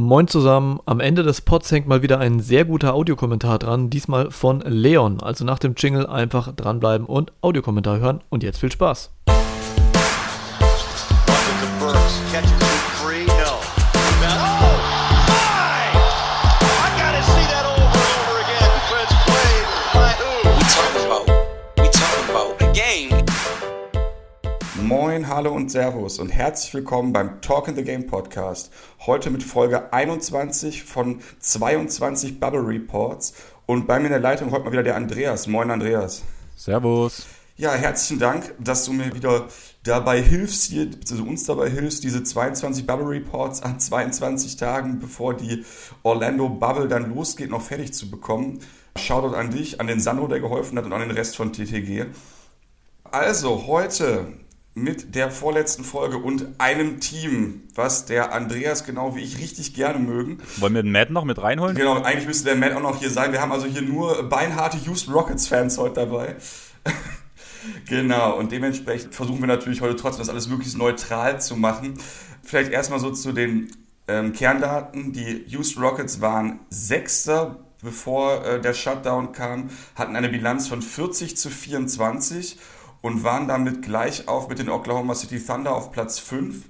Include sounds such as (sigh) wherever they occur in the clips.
Moin zusammen, am Ende des Pods hängt mal wieder ein sehr guter Audiokommentar dran, diesmal von Leon. Also nach dem Jingle einfach dranbleiben und Audiokommentar hören und jetzt viel Spaß. Moin, hallo und Servus und herzlich willkommen beim Talk in the Game Podcast. Heute mit Folge 21 von 22 Bubble Reports und bei mir in der Leitung heute mal wieder der Andreas. Moin, Andreas. Servus. Ja, herzlichen Dank, dass du mir wieder dabei hilfst, hier, also uns dabei hilfst, diese 22 Bubble Reports an 22 Tagen, bevor die Orlando Bubble dann losgeht, noch fertig zu bekommen. Shoutout an dich, an den Sandro, der geholfen hat und an den Rest von TTG. Also, heute mit der vorletzten Folge und einem Team, was der Andreas genau wie ich richtig gerne mögen. Wollen wir den Matt noch mit reinholen? Genau, eigentlich müsste der Matt auch noch hier sein. Wir haben also hier nur beinharte Houston Rockets Fans heute dabei. (laughs) genau, und dementsprechend versuchen wir natürlich heute trotzdem das alles möglichst neutral zu machen. Vielleicht erstmal so zu den ähm, Kerndaten. Die Houston Rockets waren Sechster, bevor äh, der Shutdown kam, hatten eine Bilanz von 40 zu 24 und waren damit gleich auf mit den Oklahoma City Thunder auf Platz 5.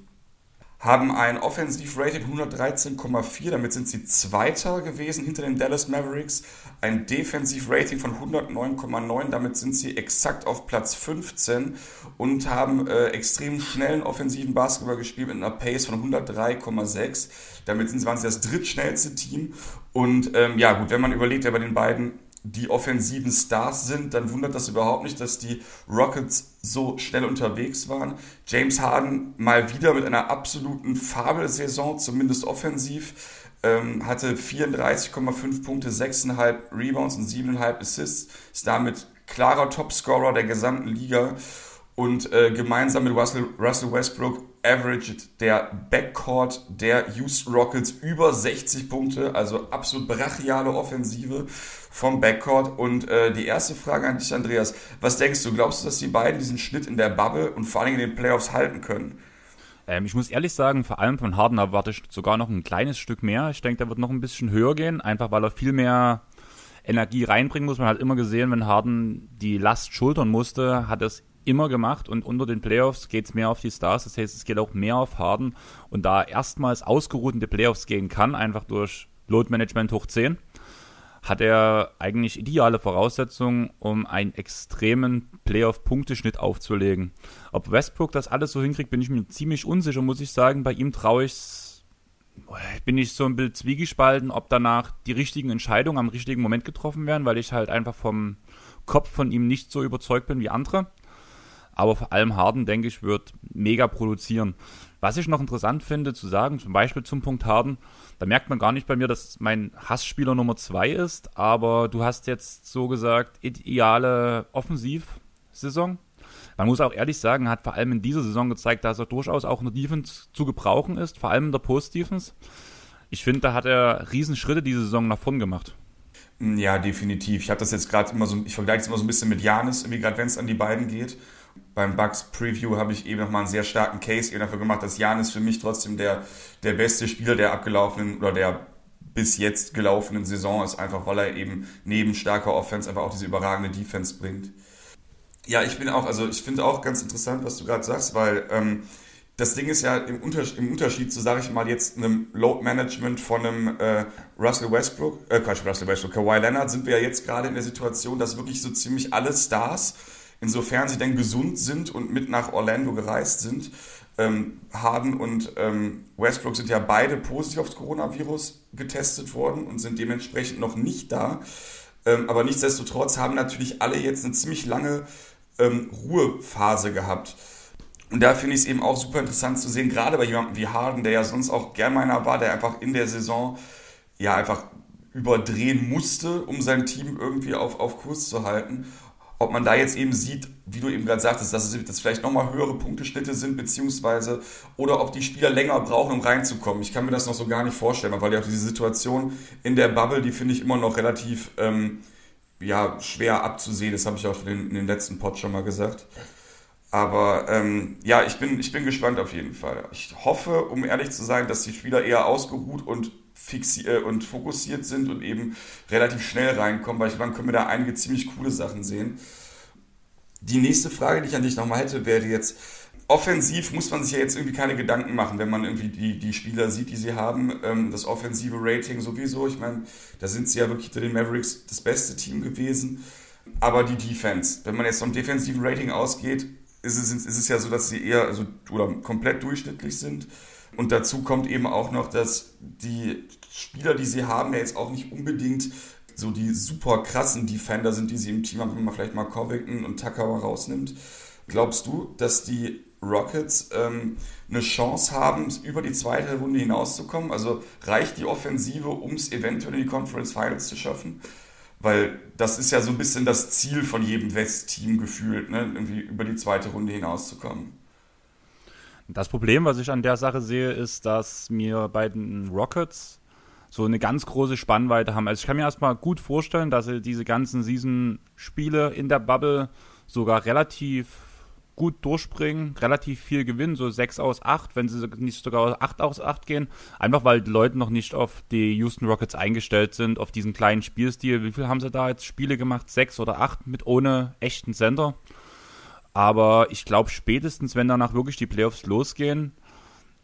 Haben ein Offensivrating 113,4, damit sind sie Zweiter gewesen hinter den Dallas Mavericks. Ein Defensivrating von 109,9, damit sind sie exakt auf Platz 15 und haben äh, extrem schnellen offensiven Basketball gespielt mit einer Pace von 103,6. Damit sind, waren sie das drittschnellste Team. Und ähm, ja, gut, wenn man überlegt, ja bei den beiden die offensiven Stars sind, dann wundert das überhaupt nicht, dass die Rockets so schnell unterwegs waren. James Harden mal wieder mit einer absoluten Fabelsaison, zumindest offensiv, ähm, hatte 34,5 Punkte, 6,5 Rebounds und 7,5 Assists, ist damit klarer Topscorer der gesamten Liga und äh, gemeinsam mit Russell, Russell Westbrook averaged der Backcourt der Houston Rockets über 60 Punkte, also absolut brachiale Offensive vom Backcourt. Und äh, die erste Frage an dich, Andreas, was denkst du, glaubst du, dass die beiden diesen Schnitt in der Bubble und vor allem in den Playoffs halten können? Ähm, ich muss ehrlich sagen, vor allem von Harden erwarte ich sogar noch ein kleines Stück mehr. Ich denke, der wird noch ein bisschen höher gehen, einfach weil er viel mehr Energie reinbringen muss. Man hat immer gesehen, wenn Harden die Last schultern musste, hat es immer gemacht und unter den Playoffs geht es mehr auf die Stars. Das heißt, es geht auch mehr auf Harden und da erstmals ausgeruht in die Playoffs gehen kann, einfach durch Load Management hoch 10, hat er eigentlich ideale Voraussetzungen, um einen extremen Playoff-Punkteschnitt aufzulegen. Ob Westbrook das alles so hinkriegt, bin ich mir ziemlich unsicher, muss ich sagen. Bei ihm traue ich bin ich so ein bisschen zwiegespalten, ob danach die richtigen Entscheidungen am richtigen Moment getroffen werden, weil ich halt einfach vom Kopf von ihm nicht so überzeugt bin wie andere aber vor allem Harden, denke ich, wird mega produzieren. Was ich noch interessant finde zu sagen, zum Beispiel zum Punkt Harden, da merkt man gar nicht bei mir, dass mein Hassspieler Nummer zwei ist, aber du hast jetzt so gesagt, ideale Offensivsaison. Man muss auch ehrlich sagen, hat vor allem in dieser Saison gezeigt, dass er durchaus auch in der Defense zu gebrauchen ist, vor allem in der Post-Defense. Ich finde, da hat er Riesenschritte diese Saison nach vorn gemacht. Ja, definitiv. Ich habe das jetzt gerade immer so, ich vergleiche es immer so ein bisschen mit Janis, irgendwie gerade wenn es an die beiden geht beim Bugs Preview habe ich eben nochmal einen sehr starken Case eben dafür gemacht, dass Janis für mich trotzdem der, der beste Spieler der abgelaufenen oder der bis jetzt gelaufenen Saison ist, einfach weil er eben neben starker Offense einfach auch diese überragende Defense bringt. Ja, ich bin auch, also ich finde auch ganz interessant, was du gerade sagst, weil ähm, das Ding ist ja im, Unterschied, im Unterschied zu, sage ich mal, jetzt einem Load Management von einem äh, Russell Westbrook, äh, Quatsch, Russell Westbrook, Kawhi Leonard, sind wir ja jetzt gerade in der Situation, dass wirklich so ziemlich alle Stars insofern sie denn gesund sind und mit nach Orlando gereist sind. Ähm, Harden und ähm, Westbrook sind ja beide positiv aufs Coronavirus getestet worden und sind dementsprechend noch nicht da. Ähm, aber nichtsdestotrotz haben natürlich alle jetzt eine ziemlich lange ähm, Ruhephase gehabt. Und da finde ich es eben auch super interessant zu sehen, gerade bei jemandem wie Harden, der ja sonst auch gern meiner war, der einfach in der Saison ja einfach überdrehen musste, um sein Team irgendwie auf, auf Kurs zu halten ob man da jetzt eben sieht, wie du eben gerade sagtest, dass es dass vielleicht nochmal höhere Punkteschnitte sind, beziehungsweise oder ob die Spieler länger brauchen, um reinzukommen. Ich kann mir das noch so gar nicht vorstellen, weil ja auch diese Situation in der Bubble, die finde ich immer noch relativ ähm, ja, schwer abzusehen. Das habe ich auch in den, in den letzten Pod schon mal gesagt. Aber ähm, ja, ich bin, ich bin gespannt auf jeden Fall. Ich hoffe, um ehrlich zu sein, dass die Spieler eher ausgeruht und, fixi äh, und fokussiert sind und eben relativ schnell reinkommen, weil ich dann können wir da einige ziemlich coole Sachen sehen. Die nächste Frage, die ich an dich nochmal hätte, wäre jetzt, offensiv muss man sich ja jetzt irgendwie keine Gedanken machen, wenn man irgendwie die, die Spieler sieht, die sie haben. Ähm, das offensive Rating sowieso, ich meine, da sind sie ja wirklich hinter den Mavericks das beste Team gewesen. Aber die Defense, wenn man jetzt vom defensiven Rating ausgeht, ist es, ist es ja so, dass sie eher also, oder komplett durchschnittlich sind. Und dazu kommt eben auch noch, dass die Spieler, die sie haben, ja jetzt auch nicht unbedingt so die super krassen Defender sind, die sie im Team haben, wenn man vielleicht mal Covington und Tucker rausnimmt. Glaubst du, dass die Rockets ähm, eine Chance haben, über die zweite Runde hinauszukommen? Also reicht die Offensive, um es eventuell in die Conference Finals zu schaffen? Weil das ist ja so ein bisschen das Ziel von jedem West-Team gefühlt, ne? irgendwie über die zweite Runde hinauszukommen. Das Problem, was ich an der Sache sehe, ist, dass mir bei den Rockets so eine ganz große Spannweite haben. Also ich kann mir erstmal gut vorstellen, dass sie diese ganzen Season-Spiele in der Bubble sogar relativ gut durchbringen, relativ viel gewinnen, so 6 aus 8, wenn sie nicht sogar 8 aus 8 gehen. Einfach weil die Leute noch nicht auf die Houston Rockets eingestellt sind, auf diesen kleinen Spielstil. Wie viel haben sie da jetzt Spiele gemacht? 6 oder 8 mit ohne echten Sender. Aber ich glaube, spätestens, wenn danach wirklich die Playoffs losgehen,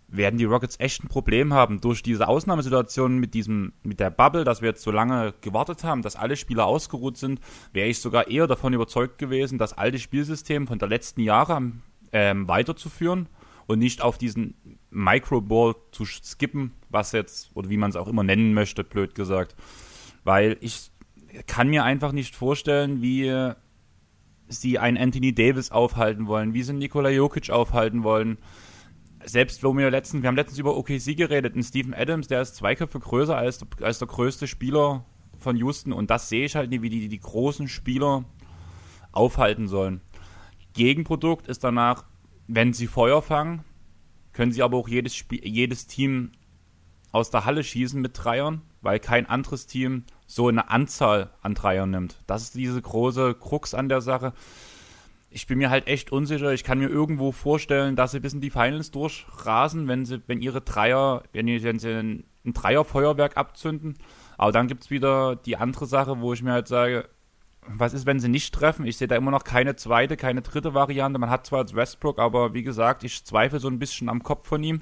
werden die Rockets echt ein Problem haben. Durch diese Ausnahmesituation mit diesem, mit der Bubble, dass wir jetzt so lange gewartet haben, dass alle Spieler ausgeruht sind, wäre ich sogar eher davon überzeugt gewesen, das alte Spielsystem von der letzten Jahre ähm, weiterzuführen und nicht auf diesen Microball zu skippen, was jetzt, oder wie man es auch immer nennen möchte, blöd gesagt. Weil ich kann mir einfach nicht vorstellen, wie sie einen Anthony Davis aufhalten wollen, wie sie Nikola Jokic aufhalten wollen selbst wo wir letztens, wir haben letztens über OKC geredet, und Steven Adams, der ist zwei Köpfe größer als, als der größte Spieler von Houston und das sehe ich halt nicht, wie die, die großen Spieler aufhalten sollen. Gegenprodukt ist danach, wenn sie Feuer fangen, können sie aber auch jedes, Spiel, jedes Team aus der Halle schießen mit Dreiern, weil kein anderes Team so eine Anzahl an Dreiern nimmt. Das ist diese große Krux an der Sache ich bin mir halt echt unsicher. Ich kann mir irgendwo vorstellen, dass sie bis in die Finals durchrasen, wenn sie, wenn ihre Dreier, wenn, wenn sie ein, ein Dreierfeuerwerk abzünden. Aber dann gibt es wieder die andere Sache, wo ich mir halt sage, was ist, wenn sie nicht treffen? Ich sehe da immer noch keine zweite, keine dritte Variante. Man hat zwar als Westbrook, aber wie gesagt, ich zweifle so ein bisschen am Kopf von ihm.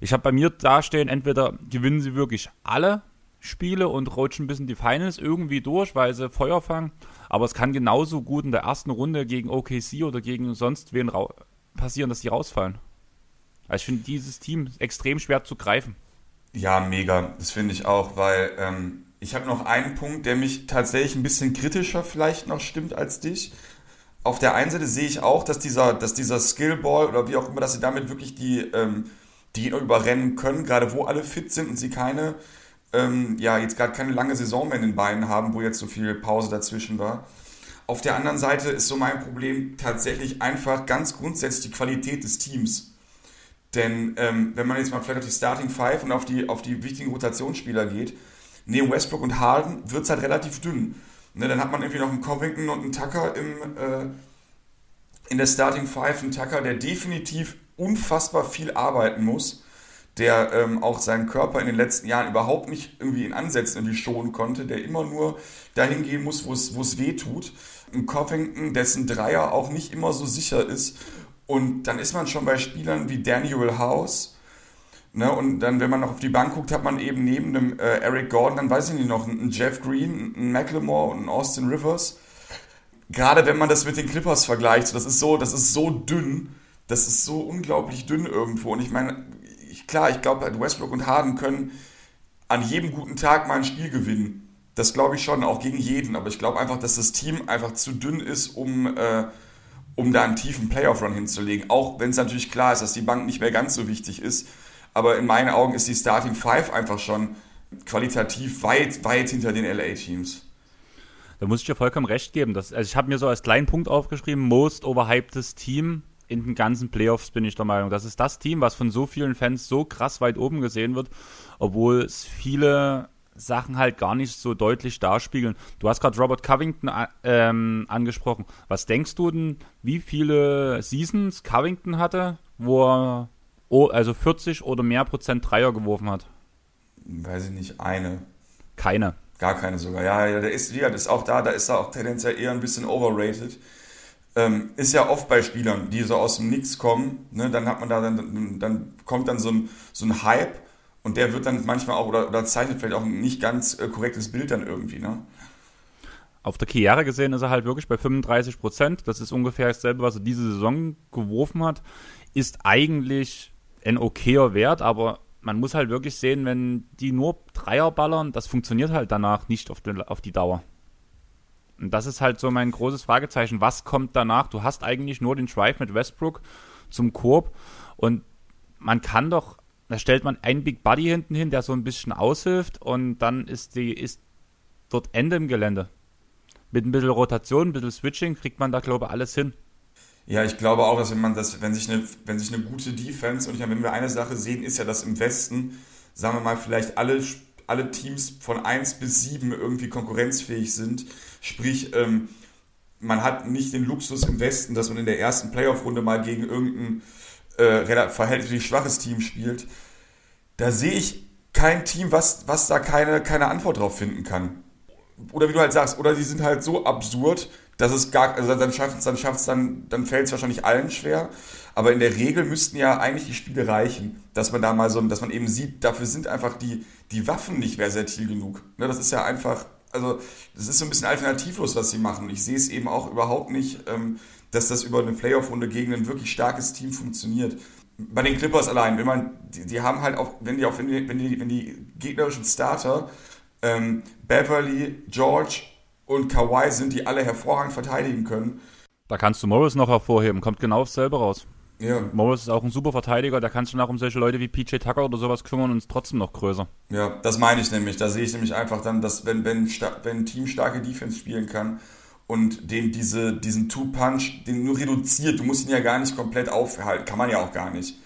Ich habe bei mir dastehen, entweder gewinnen sie wirklich alle Spiele und rutschen bis in die Finals irgendwie durch, weil sie Feuer fangen aber es kann genauso gut in der ersten Runde gegen OKC oder gegen sonst wen passieren, dass die rausfallen. Also ich finde dieses Team extrem schwer zu greifen. Ja, mega. Das finde ich auch, weil ähm, ich habe noch einen Punkt, der mich tatsächlich ein bisschen kritischer vielleicht noch stimmt als dich. Auf der einen Seite sehe ich auch, dass dieser, dass dieser Skillball oder wie auch immer, dass sie damit wirklich die, ähm, die überrennen können, gerade wo alle fit sind und sie keine ähm, ja jetzt gerade keine lange Saison mehr in den Beinen haben, wo jetzt so viel Pause dazwischen war. Auf der anderen Seite ist so mein Problem tatsächlich einfach ganz grundsätzlich die Qualität des Teams. Denn ähm, wenn man jetzt mal vielleicht auf die Starting Five und auf die, auf die wichtigen Rotationsspieler geht, neben Westbrook und Harden wird es halt relativ dünn. Ne, dann hat man irgendwie noch einen Covington und einen Tucker im, äh, in der Starting Five, einen Tucker, der definitiv unfassbar viel arbeiten muss der ähm, auch seinen Körper in den letzten Jahren überhaupt nicht irgendwie in Ansätzen irgendwie schonen konnte, der immer nur dahin gehen muss, wo es, weh tut. Ein Covington, dessen Dreier auch nicht immer so sicher ist. Und dann ist man schon bei Spielern wie Daniel House. Ne? Und dann, wenn man noch auf die Bank guckt, hat man eben neben dem äh, Eric Gordon, dann weiß ich nicht noch, einen Jeff Green, einen McLemore und einen Austin Rivers. Gerade wenn man das mit den Clippers vergleicht, das ist so, das ist so dünn. Das ist so unglaublich dünn irgendwo. Und ich meine, klar, ich glaube, Westbrook und Harden können an jedem guten Tag mal ein Spiel gewinnen. Das glaube ich schon, auch gegen jeden. Aber ich glaube einfach, dass das Team einfach zu dünn ist, um, äh, um da einen tiefen Playoff-Run hinzulegen. Auch wenn es natürlich klar ist, dass die Bank nicht mehr ganz so wichtig ist. Aber in meinen Augen ist die Starting Five einfach schon qualitativ weit, weit hinter den LA-Teams. Da muss ich dir vollkommen recht geben. Das, also ich habe mir so als kleinen Punkt aufgeschrieben, most overhypedes Team in den ganzen Playoffs bin ich der Meinung. Das ist das Team, was von so vielen Fans so krass weit oben gesehen wird, obwohl es viele Sachen halt gar nicht so deutlich darspiegeln. Du hast gerade Robert Covington äh, ähm, angesprochen. Was denkst du denn, wie viele Seasons Covington hatte, wo er oh, also 40 oder mehr Prozent Dreier geworfen hat? Weiß ich nicht, eine. Keine. Gar keine sogar. Ja, ja, der ist, ja, das ist auch da, da ist er auch tendenziell eher ein bisschen overrated. Ähm, ist ja oft bei Spielern, die so aus dem Nix kommen, ne, dann hat man da, dann, dann kommt dann so ein, so ein Hype und der wird dann manchmal auch, oder, oder zeichnet vielleicht auch ein nicht ganz äh, korrektes Bild dann irgendwie, ne? Auf der Karriere gesehen ist er halt wirklich bei 35 Prozent. Das ist ungefähr dasselbe, was er diese Saison geworfen hat. Ist eigentlich ein okayer Wert, aber man muss halt wirklich sehen, wenn die nur Dreier ballern, das funktioniert halt danach nicht auf die, auf die Dauer. Und das ist halt so mein großes Fragezeichen. Was kommt danach? Du hast eigentlich nur den Drive mit Westbrook zum Korb und man kann doch, da stellt man einen Big Buddy hinten hin, der so ein bisschen aushilft und dann ist die, ist dort Ende im Gelände. Mit ein bisschen Rotation, ein bisschen Switching kriegt man da, glaube ich, alles hin. Ja, ich glaube auch, dass wenn man das, wenn sich eine, wenn sich eine gute Defense, und ich meine, wenn wir eine Sache sehen, ist ja, dass im Westen, sagen wir mal, vielleicht alle, alle Teams von 1 bis 7 irgendwie konkurrenzfähig sind. Sprich, ähm, man hat nicht den Luxus im Westen, dass man in der ersten Playoff-Runde mal gegen irgendein äh, verhältnismäßig schwaches Team spielt. Da sehe ich kein Team, was, was da keine, keine Antwort drauf finden kann. Oder wie du halt sagst, oder die sind halt so absurd, das ist gar, also dann schafft es, dann schafft's dann, dann fällt es wahrscheinlich allen schwer. Aber in der Regel müssten ja eigentlich die Spiele reichen, dass man da mal so, dass man eben sieht, dafür sind einfach die, die Waffen nicht versatil genug. Ne, das ist ja einfach, also das ist so ein bisschen alternativlos, was sie machen. Ich sehe es eben auch überhaupt nicht, ähm, dass das über eine Playoff-Runde gegen ein wirklich starkes Team funktioniert. Bei den Clippers allein, wenn man, die, die haben halt auch, wenn die auch, wenn die, wenn die, wenn die gegnerischen Starter, ähm, Beverly, George und Kawhi sind, die alle hervorragend verteidigen können. Da kannst du Morris noch hervorheben, kommt genau aufs selbe raus. Ja. Morris ist auch ein super Verteidiger, da kannst du nach um solche Leute wie PJ Tucker oder sowas kümmern und ist trotzdem noch größer. Ja, das meine ich nämlich. Da sehe ich nämlich einfach dann, dass wenn, wenn, wenn ein Team starke Defense spielen kann und den diese, diesen Two-Punch, den nur reduziert, du musst ihn ja gar nicht komplett aufhalten, kann man ja auch gar nicht.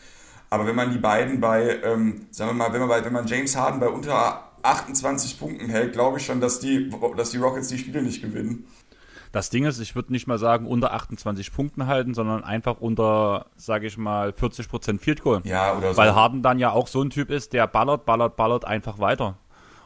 Aber wenn man die beiden bei, ähm, sagen wir mal, wenn man, bei, wenn man James Harden bei unter 28 Punkten hält, glaube ich schon, dass die, dass die Rockets die Spiele nicht gewinnen. Das Ding ist, ich würde nicht mal sagen unter 28 Punkten halten, sondern einfach unter, sage ich mal, 40% Field Goal. Ja, oder so. Weil Harden dann ja auch so ein Typ ist, der ballert, ballert, ballert einfach weiter.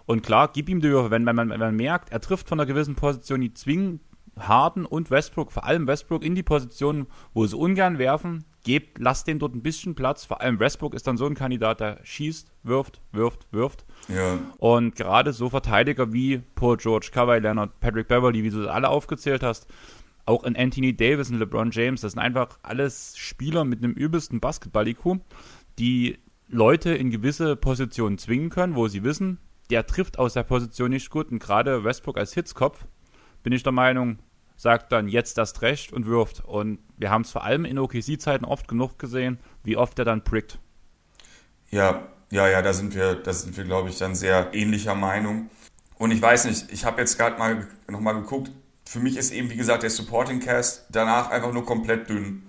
Und klar, gib ihm die Würfe, wenn, wenn, man, wenn man merkt, er trifft von einer gewissen Position, die zwingen Harden und Westbrook, vor allem Westbrook, in die Position, wo sie ungern werfen, gebt, lasst den dort ein bisschen Platz. Vor allem Westbrook ist dann so ein Kandidat, der schießt, wirft, wirft, wirft. Ja. Und gerade so Verteidiger wie Paul George, Kawhi Leonard, Patrick Beverly, wie du alle aufgezählt hast, auch in Anthony Davis und LeBron James, das sind einfach alles Spieler mit einem übelsten Basketball-IQ, die Leute in gewisse Positionen zwingen können, wo sie wissen, der trifft aus der Position nicht gut. Und gerade Westbrook als Hitzkopf, bin ich der Meinung, sagt dann jetzt das Recht und wirft. Und wir haben es vor allem in OKC-Zeiten oft genug gesehen, wie oft er dann prickt. Ja, ja, ja, da sind wir, da sind wir, glaube ich, dann sehr ähnlicher Meinung. Und ich weiß nicht, ich habe jetzt gerade mal nochmal geguckt. Für mich ist eben, wie gesagt, der Supporting Cast danach einfach nur komplett dünn.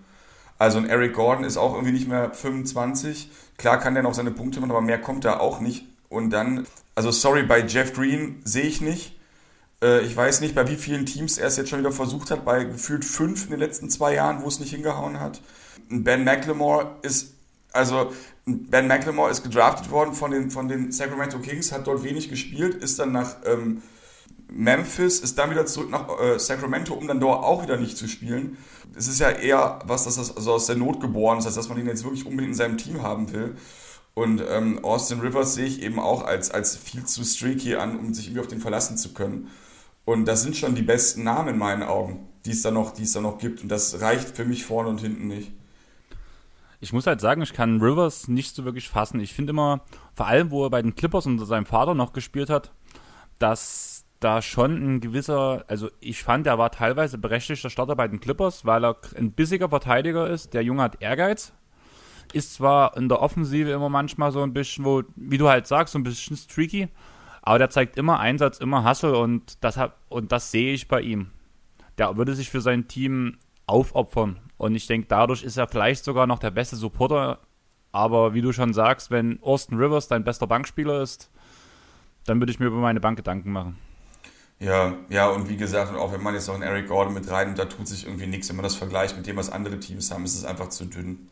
Also ein Eric Gordon ist auch irgendwie nicht mehr 25. Klar kann der noch seine Punkte machen, aber mehr kommt da auch nicht. Und dann, also sorry, bei Jeff Green sehe ich nicht. Äh, ich weiß nicht, bei wie vielen Teams er es jetzt schon wieder versucht hat, bei gefühlt fünf in den letzten zwei Jahren, wo es nicht hingehauen hat. Ben McLemore ist, also Ben McLemore ist gedraftet worden von den, von den Sacramento Kings, hat dort wenig gespielt, ist dann nach ähm, Memphis, ist dann wieder zurück nach äh, Sacramento, um dann dort auch wieder nicht zu spielen. Es ist ja eher was, das also aus der Not geboren ist, dass man den jetzt wirklich unbedingt in seinem Team haben will. Und ähm, Austin Rivers sehe ich eben auch als, als viel zu streaky an, um sich irgendwie auf den verlassen zu können. Und das sind schon die besten Namen in meinen Augen, die es da noch, die es da noch gibt. Und das reicht für mich vorne und hinten nicht. Ich muss halt sagen, ich kann Rivers nicht so wirklich fassen. Ich finde immer, vor allem, wo er bei den Clippers unter seinem Vater noch gespielt hat, dass da schon ein gewisser, also ich fand, er war teilweise berechtigter Starter bei den Clippers, weil er ein bissiger Verteidiger ist. Der Junge hat Ehrgeiz. Ist zwar in der Offensive immer manchmal so ein bisschen, wo, wie du halt sagst, so ein bisschen streaky, aber der zeigt immer Einsatz, immer Hustle und das, und das sehe ich bei ihm. Der würde sich für sein Team aufopfern. Und ich denke, dadurch ist er vielleicht sogar noch der beste Supporter. Aber wie du schon sagst, wenn Austin Rivers dein bester Bankspieler ist, dann würde ich mir über meine Bank Gedanken machen. Ja, ja, und wie gesagt, auch wenn man jetzt noch einen Eric Gordon mit rein und da tut sich irgendwie nichts, wenn man das vergleicht mit dem, was andere Teams haben, ist es einfach zu dünn.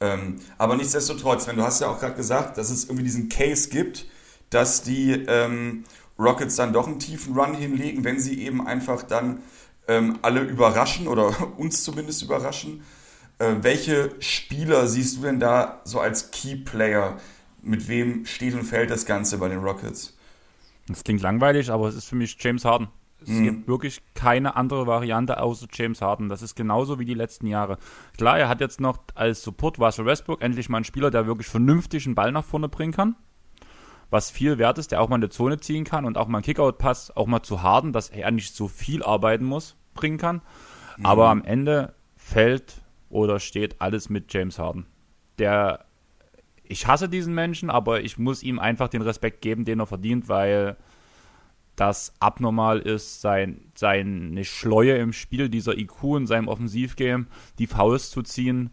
Ähm, aber nichtsdestotrotz, wenn du hast ja auch gerade gesagt, dass es irgendwie diesen Case gibt, dass die ähm, Rockets dann doch einen tiefen Run hinlegen, wenn sie eben einfach dann ähm, alle überraschen oder (laughs) uns zumindest überraschen. Äh, welche Spieler siehst du denn da so als Key Player? Mit wem steht und fällt das Ganze bei den Rockets? Das klingt langweilig, aber es ist für mich James Harden. Es mhm. gibt wirklich keine andere Variante außer James Harden. Das ist genauso wie die letzten Jahre. Klar, er hat jetzt noch als Support Russell Westbrook endlich mal einen Spieler, der wirklich vernünftig einen Ball nach vorne bringen kann. Was viel wert ist, der auch mal in der Zone ziehen kann und auch mal einen Kickout-Pass auch mal zu Harden, dass er nicht so viel arbeiten muss, bringen kann. Mhm. Aber am Ende fällt oder steht alles mit James Harden. Der ich hasse diesen Menschen, aber ich muss ihm einfach den Respekt geben, den er verdient, weil das abnormal ist, sein, seine Schleue im Spiel, dieser IQ in seinem Offensivgame, die Faust zu ziehen,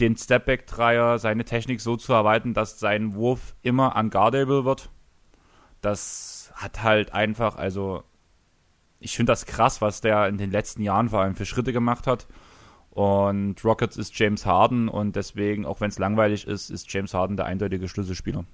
den Stepback-Dreier, seine Technik so zu erweitern, dass sein Wurf immer unguardable wird. Das hat halt einfach, also ich finde das krass, was der in den letzten Jahren vor allem für Schritte gemacht hat. Und Rockets ist James Harden und deswegen, auch wenn es langweilig ist, ist James Harden der eindeutige Schlüsselspieler.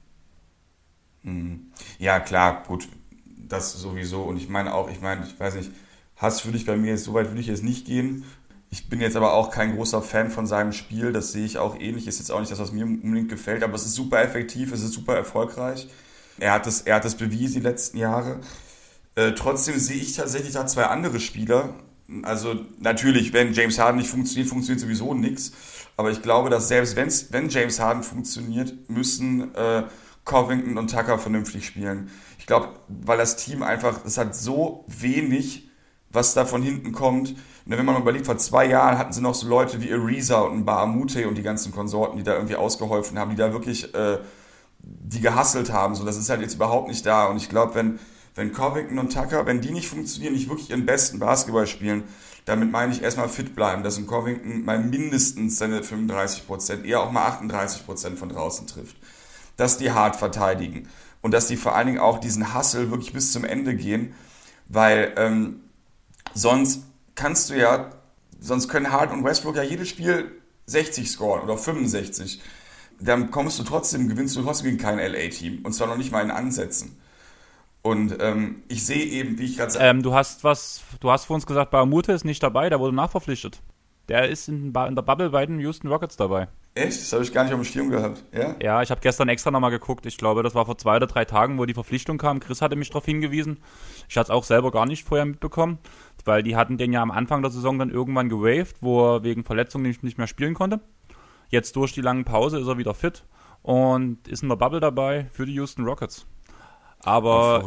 Mhm. Ja, klar, gut, das sowieso. Und ich meine auch, ich meine, ich weiß nicht, Hass würde ich bei mir jetzt, so weit würde ich jetzt nicht gehen. Ich bin jetzt aber auch kein großer Fan von seinem Spiel, das sehe ich auch ähnlich. Ist jetzt auch nicht das, was mir unbedingt gefällt, aber es ist super effektiv, es ist super erfolgreich. Er hat das, er hat das bewiesen die letzten Jahre. Äh, trotzdem sehe ich tatsächlich da zwei andere Spieler, also natürlich, wenn James Harden nicht funktioniert, funktioniert sowieso nichts. Aber ich glaube, dass selbst wenn's, wenn James Harden funktioniert, müssen äh, Covington und Tucker vernünftig spielen. Ich glaube, weil das Team einfach, es hat so wenig, was da von hinten kommt. Und wenn man mal überlegt, vor zwei Jahren hatten sie noch so Leute wie Ariza und Baamute und die ganzen Konsorten, die da irgendwie ausgeholfen haben, die da wirklich, äh, die gehasselt haben. So, das ist halt jetzt überhaupt nicht da. Und ich glaube, wenn wenn Covington und Tucker, wenn die nicht funktionieren, nicht wirklich ihren besten Basketball spielen, damit meine ich erstmal fit bleiben, dass ein Covington mal mindestens seine 35%, eher auch mal 38% von draußen trifft. Dass die hart verteidigen und dass die vor allen Dingen auch diesen Hustle wirklich bis zum Ende gehen, weil ähm, sonst kannst du ja, sonst können Hart und Westbrook ja jedes Spiel 60 scoren oder 65. Dann kommst du trotzdem, gewinnst du trotzdem gegen kein LA-Team und zwar noch nicht mal in Ansätzen. Und ähm, ich sehe eben, wie ich gerade. Ähm, du hast was, du hast vor uns gesagt, Baramute ist nicht dabei, der wurde nachverpflichtet. Der ist in, in der Bubble bei den Houston Rockets dabei. Echt? Das habe ich gar nicht auf dem Schirm gehabt. Ja, ja ich habe gestern extra nochmal geguckt. Ich glaube, das war vor zwei oder drei Tagen, wo die Verpflichtung kam. Chris hatte mich darauf hingewiesen. Ich hatte es auch selber gar nicht vorher mitbekommen, weil die hatten den ja am Anfang der Saison dann irgendwann gewaved, wo er wegen Verletzung nicht, nicht mehr spielen konnte. Jetzt durch die lange Pause ist er wieder fit und ist in der Bubble dabei für die Houston Rockets. Aber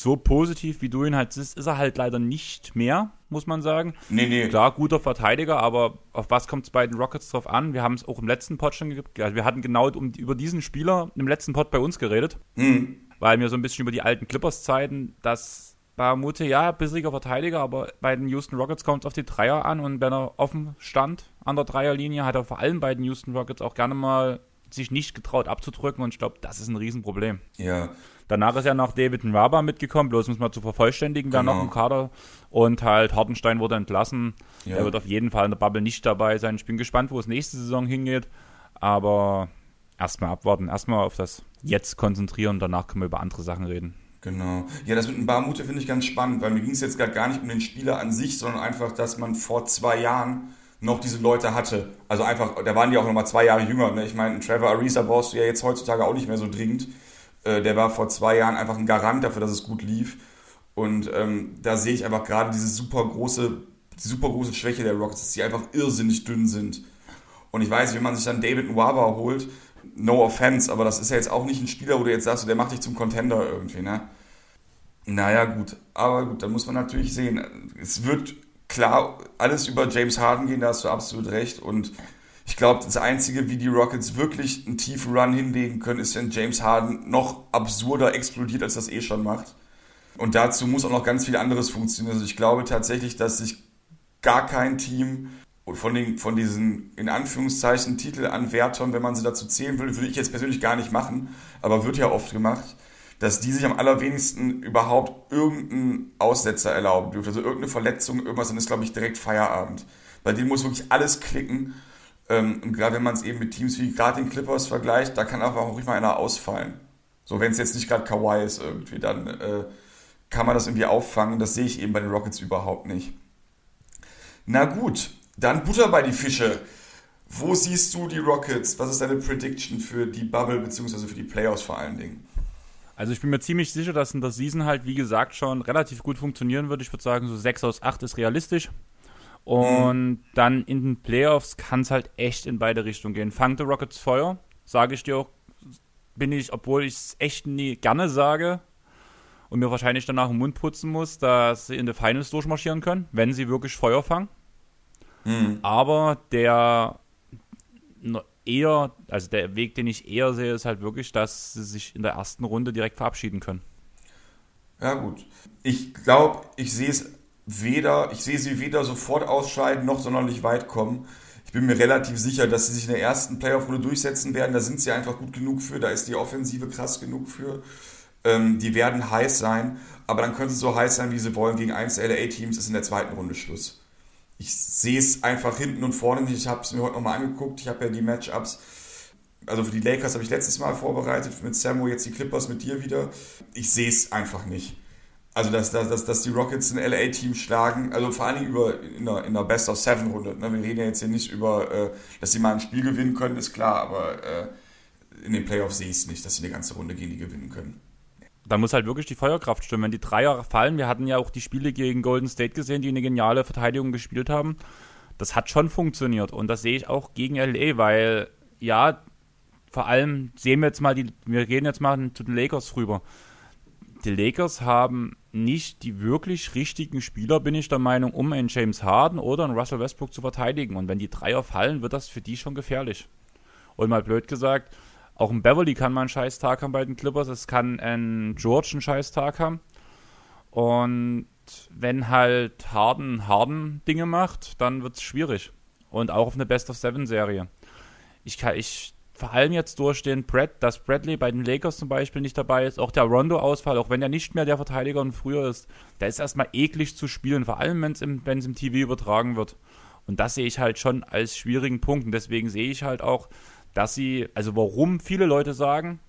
so positiv wie du ihn halt siehst, ist er halt leider nicht mehr, muss man sagen. Nee, nee. Klar, guter Verteidiger, aber auf was kommt es bei den Rockets drauf an? Wir haben es auch im letzten Pod schon gehabt. Also wir hatten genau um, über diesen Spieler im letzten Pod bei uns geredet. Mhm. Weil wir so ein bisschen über die alten Clippers-Zeiten, dass Baramute, ja, bissiger Verteidiger, aber bei den Houston Rockets kommt es auf die Dreier an und wenn er offen stand an der Dreierlinie, hat er vor allem bei den Houston Rockets auch gerne mal sich nicht getraut abzudrücken und ich glaube, das ist ein Riesenproblem. Ja, Danach ist ja noch David Nwaba mitgekommen, bloß muss man zu vervollständigen, genau. noch im Kader. Und halt Hartenstein wurde entlassen. Ja. Er wird auf jeden Fall in der Bubble nicht dabei sein. Ich bin gespannt, wo es nächste Saison hingeht. Aber erstmal abwarten, erstmal auf das Jetzt konzentrieren, danach können wir über andere Sachen reden. Genau. Ja, das mit dem Barmute finde ich ganz spannend, weil mir ging es jetzt gar nicht um den Spieler an sich, sondern einfach, dass man vor zwei Jahren noch diese Leute hatte. Also einfach, da waren die auch noch mal zwei Jahre jünger. Ne? Ich meine, Trevor Ariza brauchst du ja jetzt heutzutage auch nicht mehr so dringend. Äh, der war vor zwei Jahren einfach ein Garant dafür, dass es gut lief. Und ähm, da sehe ich einfach gerade diese super große, die super große Schwäche der Rockets, dass sie einfach irrsinnig dünn sind. Und ich weiß, wenn man sich dann David Nwaba holt, no offense, aber das ist ja jetzt auch nicht ein Spieler, wo du jetzt sagst, der macht dich zum Contender irgendwie, ne? Naja, gut. Aber gut, dann muss man natürlich sehen. Es wird klar alles über James Harden gehen, da hast du absolut recht. Und ich glaube, das Einzige, wie die Rockets wirklich einen tiefen Run hinlegen können, ist, wenn James Harden noch absurder explodiert, als das eh schon macht. Und dazu muss auch noch ganz viel anderes funktionieren. Also ich glaube tatsächlich, dass sich gar kein Team von, den, von diesen, in Anführungszeichen, Titelanwärtern, wenn man sie dazu zählen will, würde ich jetzt persönlich gar nicht machen, aber wird ja oft gemacht, dass die sich am allerwenigsten überhaupt irgendeinen Aussetzer erlauben dürfen. Also irgendeine Verletzung, irgendwas, dann ist, glaube ich, direkt Feierabend. Bei denen muss wirklich alles klicken. Ähm, und gerade wenn man es eben mit Teams wie gerade den Clippers vergleicht, da kann einfach auch ruhig mal einer ausfallen. So, wenn es jetzt nicht gerade Kawhi ist irgendwie, dann äh, kann man das irgendwie auffangen. Das sehe ich eben bei den Rockets überhaupt nicht. Na gut, dann Butter bei die Fische. Wo siehst du die Rockets? Was ist deine Prediction für die Bubble bzw. für die Playoffs vor allen Dingen? Also ich bin mir ziemlich sicher, dass in der Season halt, wie gesagt, schon relativ gut funktionieren wird. Ich würde sagen, so 6 aus 8 ist realistisch. Und mhm. dann in den Playoffs kann es halt echt in beide Richtungen gehen. Fang die Rockets Feuer, sage ich dir auch, bin ich, obwohl ich es echt nie gerne sage und mir wahrscheinlich danach den Mund putzen muss, dass sie in die Finals durchmarschieren können, wenn sie wirklich Feuer fangen. Mhm. Aber der eher, also der Weg, den ich eher sehe, ist halt wirklich, dass sie sich in der ersten Runde direkt verabschieden können. Ja, gut. Ich glaube, ich sehe es weder, ich sehe sie weder sofort ausscheiden noch sonderlich weit kommen. Ich bin mir relativ sicher, dass sie sich in der ersten Playoff-Runde durchsetzen werden. Da sind sie einfach gut genug für, da ist die Offensive krass genug für. Ähm, die werden heiß sein, aber dann können sie so heiß sein, wie sie wollen. Gegen eins LA-Teams ist in der zweiten Runde Schluss ich sehe es einfach hinten und vorne nicht. Ich habe es mir heute nochmal angeguckt. Ich habe ja die Matchups. Also für die Lakers habe ich letztes Mal vorbereitet, mit Samu, jetzt die Clippers mit dir wieder. Ich sehe es einfach nicht. Also, dass, dass, dass die Rockets ein LA-Team schlagen, also vor allen Dingen über, in, der, in der Best of Seven-Runde. Ne? Wir reden ja jetzt hier nicht über, äh, dass sie mal ein Spiel gewinnen können, ist klar, aber äh, in den Playoffs sehe ich es nicht, dass sie eine ganze Runde gegen die gewinnen können da muss halt wirklich die Feuerkraft stimmen. Wenn die Dreier fallen, wir hatten ja auch die Spiele gegen Golden State gesehen, die eine geniale Verteidigung gespielt haben. Das hat schon funktioniert und das sehe ich auch gegen LA, weil ja, vor allem sehen wir jetzt mal die, wir gehen jetzt mal zu den Lakers rüber. Die Lakers haben nicht die wirklich richtigen Spieler, bin ich der Meinung, um einen James Harden oder einen Russell Westbrook zu verteidigen. Und wenn die Dreier fallen, wird das für die schon gefährlich. Und mal blöd gesagt, auch ein Beverly kann mal einen scheiß Tag haben bei den Clippers. Es kann ein George einen scheiß Tag haben. Und wenn halt Harden Harden Dinge macht, dann wird es schwierig. Und auch auf eine Best of Seven Serie. Ich kann, ich vor allem jetzt durchstehen, Brad, dass Bradley bei den Lakers zum Beispiel nicht dabei ist, auch der Rondo-Ausfall, auch wenn er nicht mehr der Verteidiger und früher ist, der ist erstmal eklig zu spielen, vor allem wenn es im, im TV übertragen wird. Und das sehe ich halt schon als schwierigen Punkt. Und deswegen sehe ich halt auch, dass sie, also warum viele Leute sagen,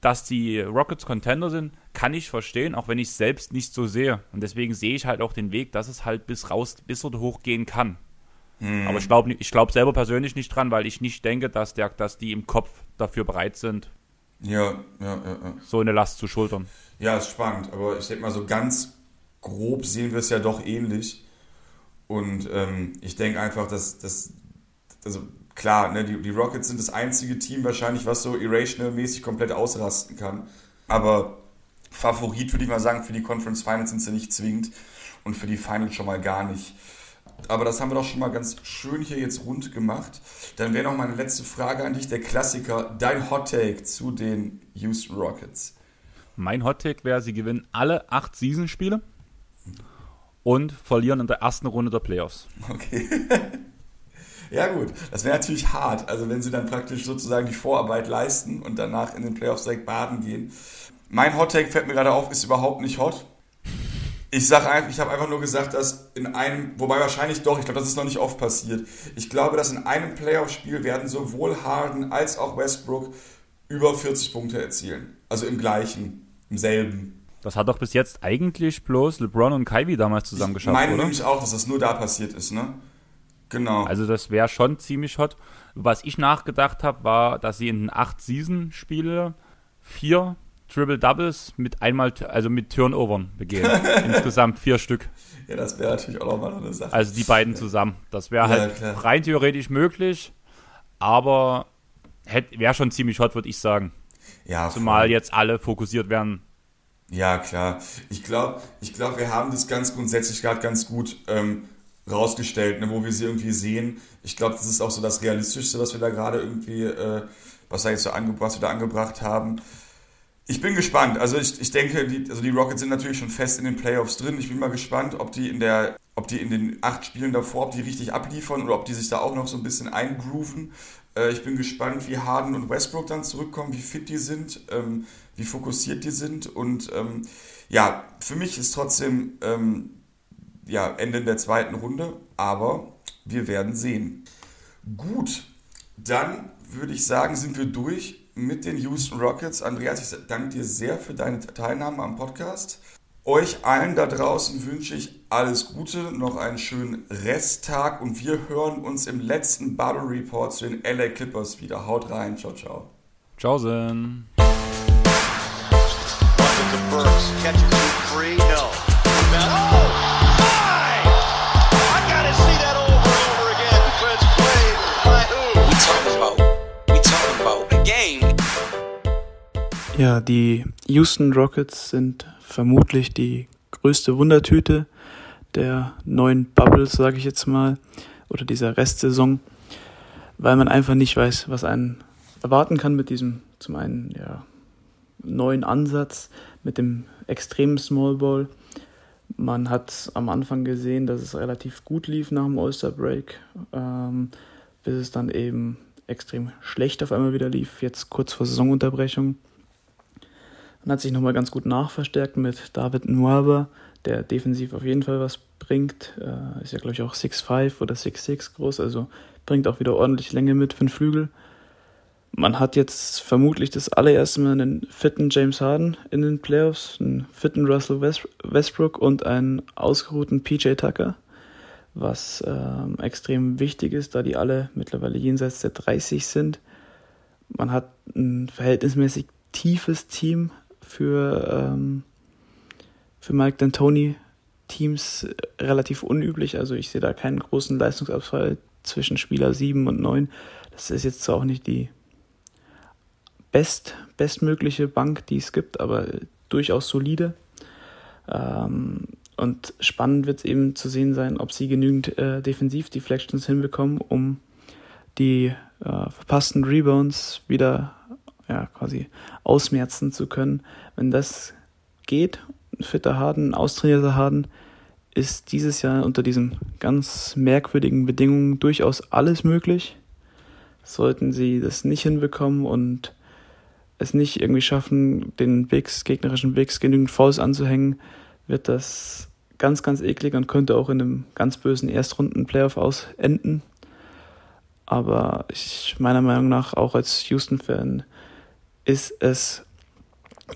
dass die Rockets Contender sind, kann ich verstehen, auch wenn ich es selbst nicht so sehe. Und deswegen sehe ich halt auch den Weg, dass es halt bis raus, bis oder hochgehen kann. Hm. Aber ich glaube ich glaub selber persönlich nicht dran, weil ich nicht denke, dass, der, dass die im Kopf dafür bereit sind, ja, ja, ja, ja. so eine Last zu schultern. Ja, ist spannend, aber ich denke mal, so ganz grob sehen wir es ja doch ähnlich. Und ähm, ich denke einfach, dass, dass also klar, ne, die, die Rockets sind das einzige Team wahrscheinlich, was so Irrational-mäßig komplett ausrasten kann. Aber Favorit würde ich mal sagen, für die Conference Finals sind sie nicht zwingend und für die Finals schon mal gar nicht. Aber das haben wir doch schon mal ganz schön hier jetzt rund gemacht. Dann wäre noch meine letzte Frage an dich, der Klassiker, dein Hot Take zu den Houston Rockets. Mein Hot Take wäre, sie gewinnen alle acht Season-Spiele und verlieren in der ersten Runde der Playoffs. Okay. (laughs) Ja, gut. Das wäre natürlich hart. Also, wenn sie dann praktisch sozusagen die Vorarbeit leisten und danach in den Playoffs direkt baden gehen. Mein Hot Take fällt mir gerade auf, ist überhaupt nicht hot. Ich sage einfach, ich habe einfach nur gesagt, dass in einem, wobei wahrscheinlich doch, ich glaube, das ist noch nicht oft passiert. Ich glaube, dass in einem Playoff-Spiel werden sowohl Harden als auch Westbrook über 40 Punkte erzielen. Also im gleichen, im selben. Das hat doch bis jetzt eigentlich bloß LeBron und Kyrie damals zusammen geschafft, ich meine nämlich auch, dass das nur da passiert ist, ne? Genau. Also das wäre schon ziemlich hot. Was ich nachgedacht habe, war, dass sie in den acht Season-Spiele vier Triple Doubles mit einmal, also mit Turnovern begehen. (laughs) Insgesamt vier Stück. Ja, das wäre natürlich auch nochmal eine Sache. Also die beiden zusammen. Das wäre halt klar. rein theoretisch möglich, aber wäre schon ziemlich hot, würde ich sagen. Ja, Zumal voll. jetzt alle fokussiert werden. Ja, klar. Ich glaube, ich glaub, wir haben das ganz grundsätzlich gerade ganz gut ähm, rausgestellt, ne, wo wir sie irgendwie sehen. Ich glaube, das ist auch so das Realistischste, was wir da gerade irgendwie, äh, was, da jetzt so ange was wir da angebracht haben. Ich bin gespannt. Also ich, ich denke, die, also die Rockets sind natürlich schon fest in den Playoffs drin. Ich bin mal gespannt, ob die in der ob die in den acht Spielen davor, ob die richtig abliefern oder ob die sich da auch noch so ein bisschen eingrooven. Äh, ich bin gespannt, wie Harden und Westbrook dann zurückkommen, wie fit die sind, ähm, wie fokussiert die sind. Und ähm, ja, für mich ist trotzdem ähm, ja, Ende der zweiten Runde, aber wir werden sehen. Gut, dann würde ich sagen, sind wir durch mit den Houston Rockets. Andreas, ich danke dir sehr für deine Teilnahme am Podcast. Euch allen da draußen wünsche ich alles Gute, noch einen schönen Resttag und wir hören uns im letzten Bubble Report zu den LA Clippers wieder. Haut rein, ciao, ciao. Tschaußen. Ja, die Houston Rockets sind vermutlich die größte Wundertüte der neuen Bubbles, sage ich jetzt mal, oder dieser Restsaison, weil man einfach nicht weiß, was einen erwarten kann mit diesem zum einen ja, neuen Ansatz, mit dem extremen Small Ball. Man hat am Anfang gesehen, dass es relativ gut lief nach dem All-Star Break, ähm, bis es dann eben extrem schlecht auf einmal wieder lief, jetzt kurz vor Saisonunterbrechung. Man hat sich nochmal ganz gut nachverstärkt mit David Nwaba, der defensiv auf jeden Fall was bringt. Äh, ist ja, glaube ich, auch 6'5 oder 6'6 groß, also bringt auch wieder ordentlich Länge mit für den Flügel. Man hat jetzt vermutlich das allererste Mal einen fitten James Harden in den Playoffs, einen fitten Russell Westbrook und einen ausgeruhten PJ Tucker, was ähm, extrem wichtig ist, da die alle mittlerweile jenseits der 30 sind. Man hat ein verhältnismäßig tiefes Team für, ähm, für Mike D'Antoni Teams relativ unüblich. Also ich sehe da keinen großen Leistungsabfall zwischen Spieler 7 und 9. Das ist jetzt zwar auch nicht die best, bestmögliche Bank, die es gibt, aber durchaus solide. Ähm, und spannend wird es eben zu sehen sein, ob sie genügend äh, Defensiv-Deflections hinbekommen, um die äh, verpassten Rebounds wieder ja, quasi ausmerzen zu können. Wenn das geht, ein fitter Harden, ein austrainierter Harden, ist dieses Jahr unter diesen ganz merkwürdigen Bedingungen durchaus alles möglich. Sollten sie das nicht hinbekommen und es nicht irgendwie schaffen, den Bigs, gegnerischen Bigs genügend Fouls anzuhängen, wird das ganz, ganz eklig und könnte auch in einem ganz bösen Erstrunden-Playoff aus enden. Aber ich, meiner Meinung nach, auch als Houston-Fan, ist es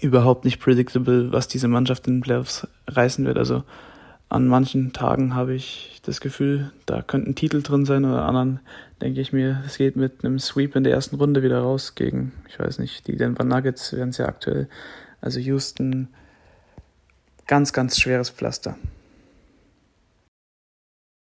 überhaupt nicht predictable, was diese Mannschaft in den Playoffs reißen wird. Also an manchen Tagen habe ich das Gefühl, da könnten Titel drin sein oder anderen denke ich mir, es geht mit einem Sweep in der ersten Runde wieder raus gegen, ich weiß nicht, die Denver Nuggets werden es ja aktuell. Also Houston, ganz, ganz schweres Pflaster.